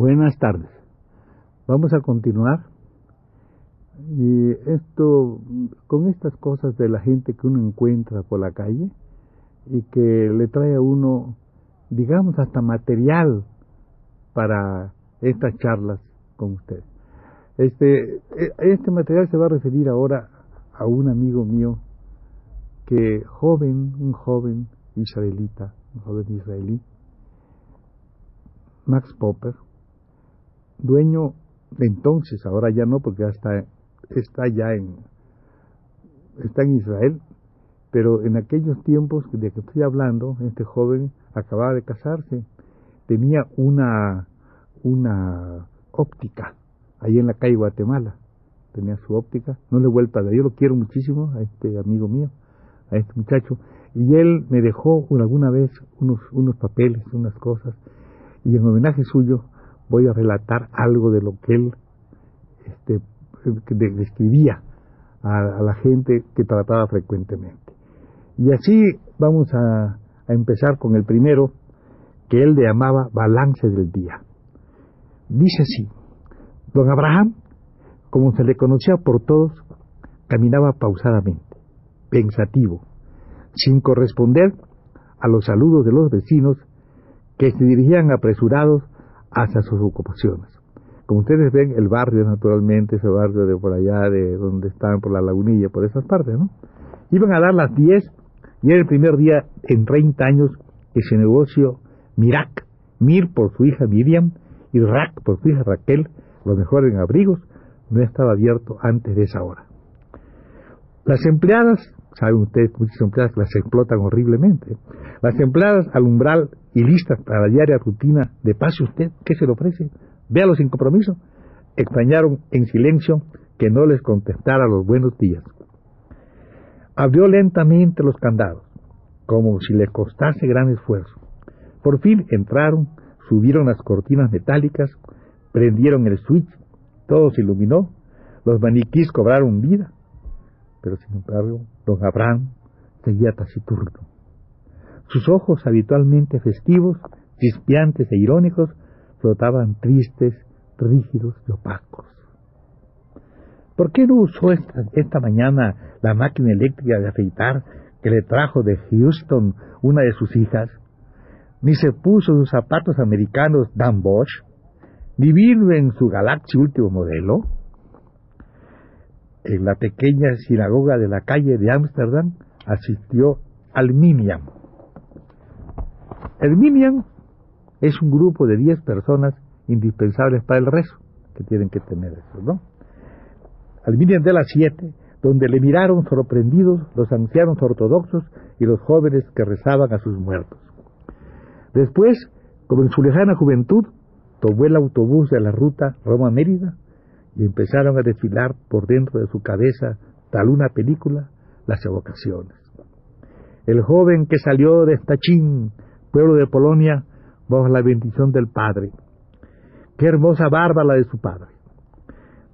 Buenas tardes. Vamos a continuar y esto con estas cosas de la gente que uno encuentra por la calle y que le trae a uno digamos hasta material para estas charlas con ustedes. Este, e, este material se va a referir ahora a un amigo mío que joven, un joven israelita, un joven israelí, Max Popper, dueño de entonces, ahora ya no porque ya está, ya en, está en Israel, pero en aquellos tiempos de que estoy hablando, este joven acababa de casarse, tenía una, una óptica ahí en la calle Guatemala, tenía su óptica, no le he vuelto a ver, yo lo quiero muchísimo a este amigo mío, a este muchacho, y él me dejó alguna vez unos, unos papeles, unas cosas, y en homenaje suyo voy a relatar algo de lo que él este, describía a, la gente que trataba frecuentemente. Y así vamos a, a empezar con el primero, que él le llamaba balance del día. Dice así, don Abraham, como se le conocía por todos, caminaba pausadamente, pensativo, sin corresponder a los saludos de los vecinos que se dirigían apresurados hacia sus ocupaciones. Como ustedes ven, el barrio, naturalmente, ese barrio de por allá, de donde estaban por la lagunilla, por esas partes, ¿no? Iban a dar las 10 y era el primer día en 30 años que se negocio Mirak, Mir por su hija Miriam y Rak por su hija Raquel, los mejores en abrigos, no estaba abierto antes de esa hora. Las empleadas, saben ustedes, muchas empleadas las explotan horriblemente. Las empleadas al umbral y listas para la diaria rutina de pase usted, ¿qué se le ofrece? Véalo sin compromiso. Extrañaron en silencio que no les contestara los buenos días. Abrió lentamente los candados, como si le costase gran esfuerzo. Por fin entraron, subieron las cortinas metálicas, prendieron el switch, todo se iluminó, los maniquís cobraron vida, pero sin embargo, don Abraham seguía taciturno. Sus ojos habitualmente festivos, chispeantes e irónicos, flotaban tristes, rígidos y opacos. ¿Por qué no usó esta, mañana la máquina eléctrica de afeitar que le trajo de Houston una de sus hijas? Ni se puso sus zapatos americanos Dan Bosch, ni vino en su Galaxy último modelo. En la pequeña sinagoga de la calle de Ámsterdam asistió al Miniam, el Minion es un grupo de 10 personas indispensables para el rezo, que tienen que tener eso, ¿no? Al Minion de las 7, donde le miraron sorprendidos los ancianos ortodoxos y los jóvenes que rezaban a sus muertos. Después, como en su lejana juventud, tomó el autobús de la ruta Roma-Mérida y empezaron a desfilar por dentro de su cabeza, tal una película, las evocaciones. El joven que salió de Stachín pueblo de Polonia, bajo la bendición del Padre. Qué hermosa barba la de su padre.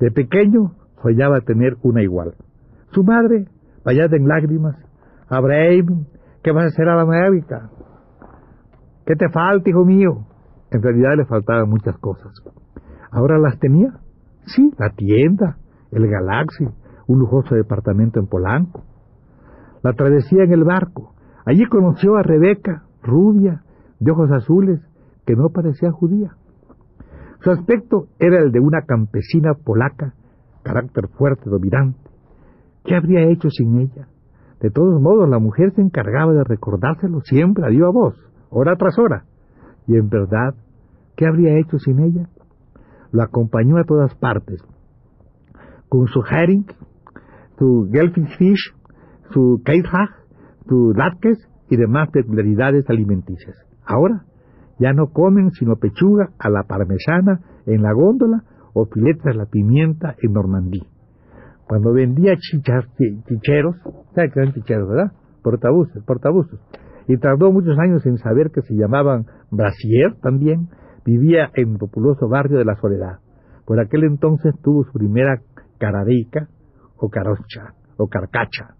De pequeño soñaba tener una igual. Su madre, vallada en lágrimas, Abraham, ¿qué vas a hacer a la América? ¿Qué te falta, hijo mío? En realidad le faltaban muchas cosas. ¿Ahora las tenía? Sí, la tienda, el Galaxy, un lujoso departamento en Polanco. La travesía en el barco. Allí conoció a Rebeca, rubia, de ojos azules, que no parecía judía. Su aspecto era el de una campesina polaca, carácter fuerte, dominante. ¿Qué habría hecho sin ella? De todos modos, la mujer se encargaba de recordárselo siempre a viva voz, hora tras hora. Y en verdad, ¿qué habría hecho sin ella? Lo acompañó a todas partes, con su herring, su gelfish fish, su keithag, su latkes y demás peculiaridades alimenticias. Ahora ya no comen sino pechuga a la parmesana en la góndola o filetes a la pimienta en Normandí. Cuando vendía chicheros, ¿sabe qué eran chicheros, verdad? Portabuses, portabuses. Y tardó muchos años en saber que se llamaban Brasier también, vivía en el populoso barrio de la Soledad. Por aquel entonces tuvo su primera caradica o carocha o carcacha.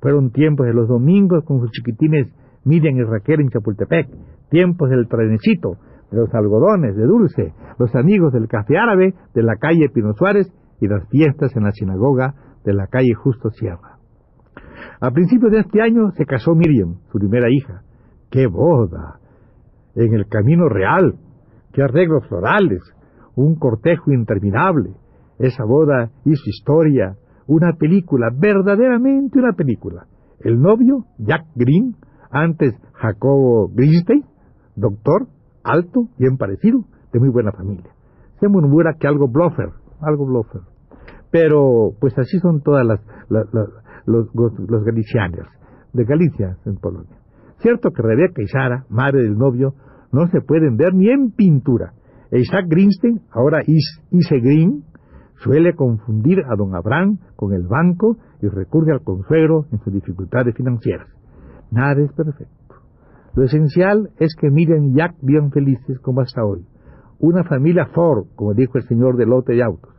Fueron tiempos de los domingos con sus chiquitines Miriam y Raquel en Chapultepec, tiempos del trenecito, de los algodones, de dulce, los amigos del café árabe de la calle Pino Suárez y las fiestas en la sinagoga de la calle Justo Sierra. A principios de este año se casó Miriam, su primera hija. ¡Qué boda! En el camino real, qué arreglos florales, un cortejo interminable. Esa boda hizo historia, una película, verdaderamente una película. El novio, Jack Green, antes Jacobo Grinstein, doctor, alto, bien parecido, de muy buena familia. Se murmura que algo bluffer, algo bluffer. Pero, pues así son todas las, los, los galicianos, de Galicia, en Polonia. Cierto que Rebeca y Sara, madre del novio, no se pueden ver ni en pintura. Isaac Greenstein, ahora Ise Green, suele confundir a don Abraham con el banco y recurre al consuegro en sus dificultades financieras. Nada es perfecto. Lo esencial es que Miriam y Jack vivan felices como hasta hoy. Una familia Ford, como dijo el señor del lote de autos.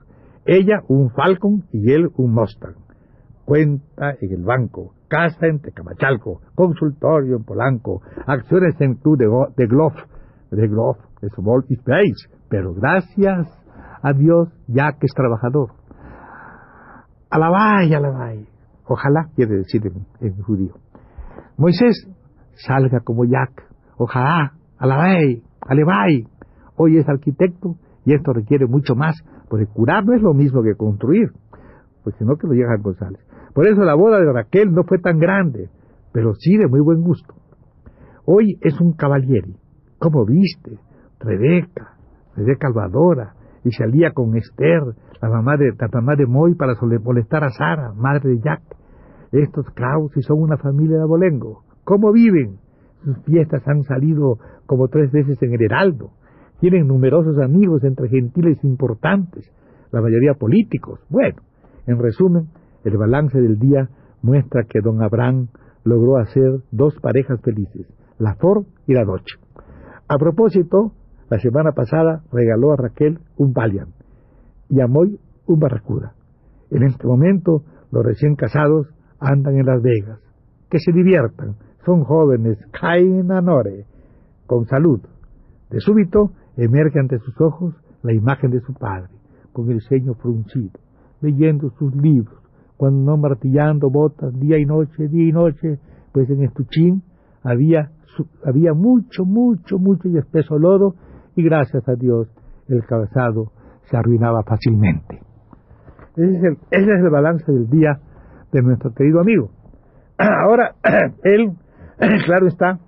Ella un Falcon y él un Mustang. Cuenta en el banco, casa en Tecamachalco, consultorio en Polanco, acciones en Club de, de Glove, de Glove, de Small Space. Pero gracias a Dios, Jack es trabajador. Alabay, alabay. Ojalá, quiere decir en judío. Moisés salga como Jack. Ojalá, alabay, alebay. Hoy es arquitecto y esto requiere mucho más, porque curar no es lo mismo que construir, pues si no que lo llega González. Por eso la boda de Raquel no fue tan grande, pero sí de muy buen gusto. Hoy es un caballero. ¿Cómo viste? Rebeca, Rebeca Alvadora, y salía con Esther, la mamá de, la mamá de Moy, para molestar a Sara, madre de Jack. Estos Kraus y son una familia de abolengo. ¿Cómo viven? Sus fiestas han salido como tres veces en el Heraldo. Tienen numerosos amigos entre gentiles importantes, la mayoría políticos. Bueno, en resumen, el balance del día muestra que don Abraham logró hacer dos parejas felices, la Ford y la Dodge. A propósito, la semana pasada regaló a Raquel un Valiant y a Moy un Barracuda. En este momento, los recién casados andan en Las Vegas. Que se diviertan, son jóvenes, cainanore, con salud. De súbito emerge ante sus ojos la imagen de su padre, con el ceño fruncido, leyendo sus libros, cuando no martillando botas día y noche, día y noche, pues en Estuchín había, había mucho, mucho, mucho y espeso lodo, y gracias a Dios el calzado se arruinaba fácilmente. Ese es el, ese es el balance del día de nuestro querido amigo. Ahora, él claro está,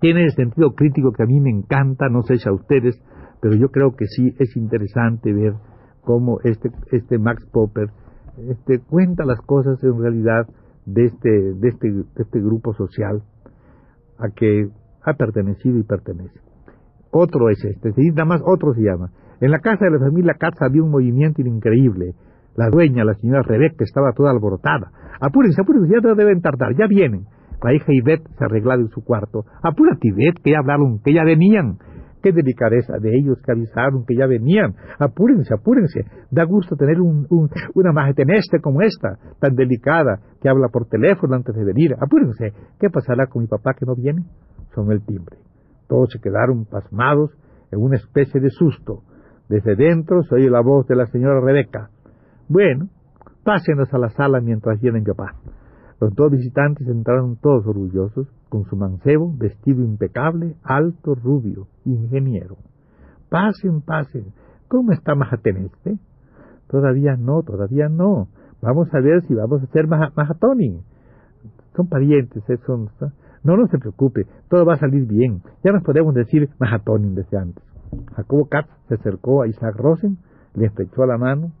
tiene el sentido crítico que a mí me encanta, no sé si a ustedes, pero yo creo que sí es interesante ver cómo este, este Max Popper este, cuenta las cosas en realidad de este, de este, de este grupo social a que ha pertenecido y pertenece. Otro es este, nada más otro se llama. En la casa de la familia Katz había un movimiento increíble. La dueña, la señora Rebeca, estaba toda alborotada. Apúrense, apúrense, ya deben tardar, ya vienen. La hija Ivette se arreglaba en su cuarto. Apúrate, Ivette, que ya hablaron, que ya venían. Qué delicadeza de ellos que avisaron que ya venían. Apúrense, apúrense. Da gusto tener un, una majeteneste como esta, tan delicada, que habla por teléfono antes de venir. Apúrense. ¿Qué pasará con mi papá que no viene? Son el timbre. Todos se quedaron pasmados en una especie de susto. Desde dentro se oye la voz de la señora Rebeca. Bueno, pásenos a la sala mientras vienen papá. Los dos visitantes entraron todos orgullosos, con su mancebo, vestido impecable, alto, rubio, ingeniero. Pasen, pasen. ¿Cómo está Majateneste? Todavía no, todavía no. Vamos a ver si vamos a hacer Majatoni. Son parientes, ¿eh? son, no, no se preocupe, todo va a salir bien. Ya nos podemos decir Majatoni desde antes. Jacobo Katz se acercó a Isaac Rosen, le estrechó la mano,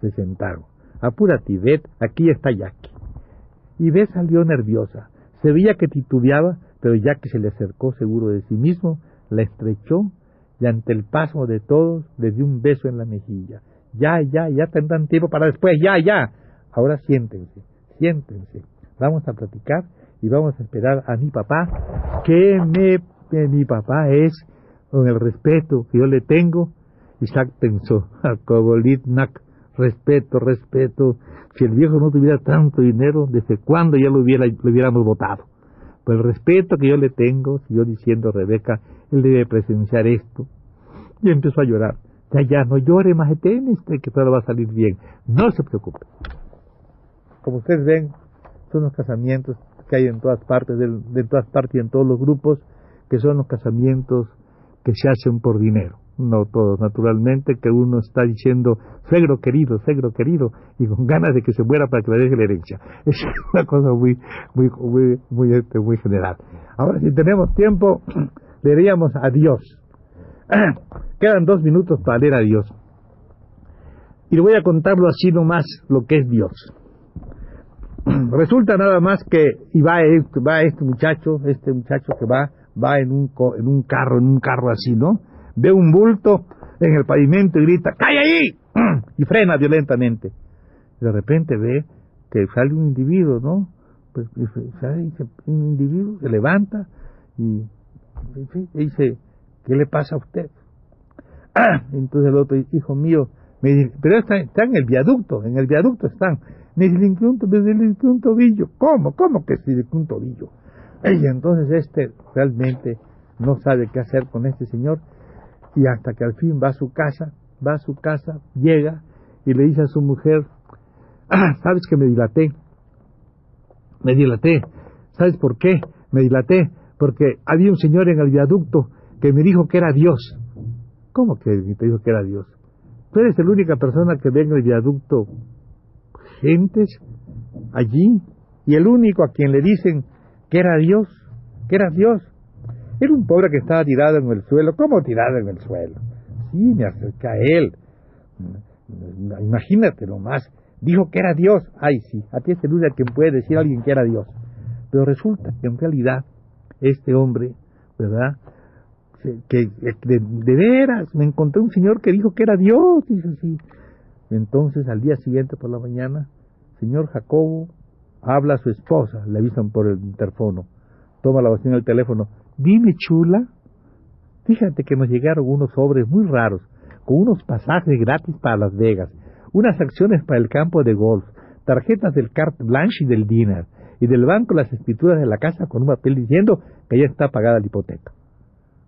se sentaron. Apúrate, Tibet, aquí está Jackie. B salió nerviosa. Se veía que titubeaba, pero ya que se le acercó seguro de sí mismo, la estrechó y ante el paso de todos le dio un beso en la mejilla. Ya, ya, ya tendrán tiempo para después, ya, ya. Ahora siéntense, siéntense. Vamos a platicar y vamos a esperar a mi papá, que me, mi papá es, con el respeto que yo le tengo, Isaac pensó, a Kobolitnak, respeto, respeto. Si el viejo no tuviera tanto dinero, ¿desde cuándo ya lo, hubiera, lo hubiéramos votado? Por el respeto que yo le tengo, yo diciendo, Rebeca, él debe presenciar esto. Y empezó a llorar. Ya, ya, no llore, más este, que todo va a salir bien. No se preocupe. Como ustedes ven, son los casamientos que hay en todas partes, de, de todas partes y en todos los grupos, que son los casamientos que se hacen por dinero no todos, naturalmente, que uno está diciendo, suegro querido, suegro querido, y con ganas de que se muera para que le deje la herencia. Es una cosa muy, muy, muy, muy, este, general. Ahora, si tenemos tiempo, leeríamos a Dios. Quedan dos minutos para leer a Dios. Y le voy a contarlo así nomás lo que es Dios. Resulta nada más que, y va este, va este muchacho, este muchacho que va, va en un, en un carro, en un carro así, ¿no? Ve un bulto en el pavimento y grita, ¡Calla ahí! y frena violentamente. De repente ve que sale un individuo, ¿no? Pues sale un individuo, se levanta y, dice, ¿qué le pasa a usted? entonces el otro, hijo mío, me dice, pero está, en el viaducto, en el viaducto están. Me dice, un, un tobillo. ¿Cómo? ¿Cómo que se un tobillo? Y entonces este realmente no sabe qué hacer con este señor y hasta que al fin va a su casa, va a su casa, llega y le dice a su mujer, ah, sabes que me dilaté, me dilaté, ¿sabes por qué? Me dilaté porque había un señor en el viaducto que me dijo que era Dios. ¿Cómo que te dijo que era Dios? Tú eres la única persona que ve en el viaducto gentes allí y el único a quien le dicen que era Dios, que era Dios. Era un pobre que estaba tirado en el suelo. ¿Cómo tirado en el suelo? Sí, me acerca a él. Imagínate más. Dijo que era Dios. Ay, sí, a ti el único quien puede decir alguien que era Dios. Pero resulta que en realidad este hombre, ¿verdad? Que, de, veras me encontré un señor que dijo que era Dios. Dice así. Entonces al día siguiente por la mañana, señor Jacobo habla a su esposa, le avisan por el interfono. Toma la bocina del teléfono. Dime, chula, fíjate que nos llegaron unos sobres muy raros, con unos pasajes gratis para Las Vegas, unas acciones para el campo de golf, tarjetas del carte blanche y del dinar, y del banco las escrituras de la casa con un papel diciendo que ya está pagada la hipoteca.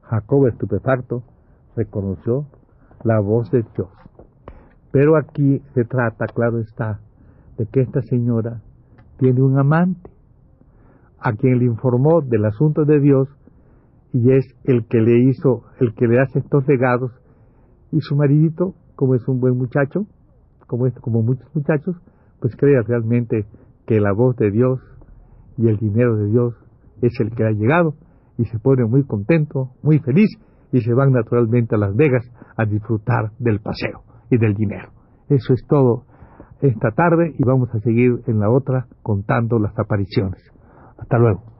Jacob, estupefacto, reconoció la voz de Dios. Pero aquí se trata, claro está, de que esta señora tiene un amante, a quien le informó del asunto de Dios y es el que le hizo, el que le hace estos legados, y su maridito, como es un buen muchacho, como, es, como muchos muchachos, pues cree realmente que la voz de Dios y el dinero de Dios es el que ha llegado, y se pone muy contento, muy feliz, y se van naturalmente a Las Vegas a disfrutar del paseo y del dinero. Eso es todo esta tarde y vamos a seguir en la otra contando las apariciones. Hasta luego.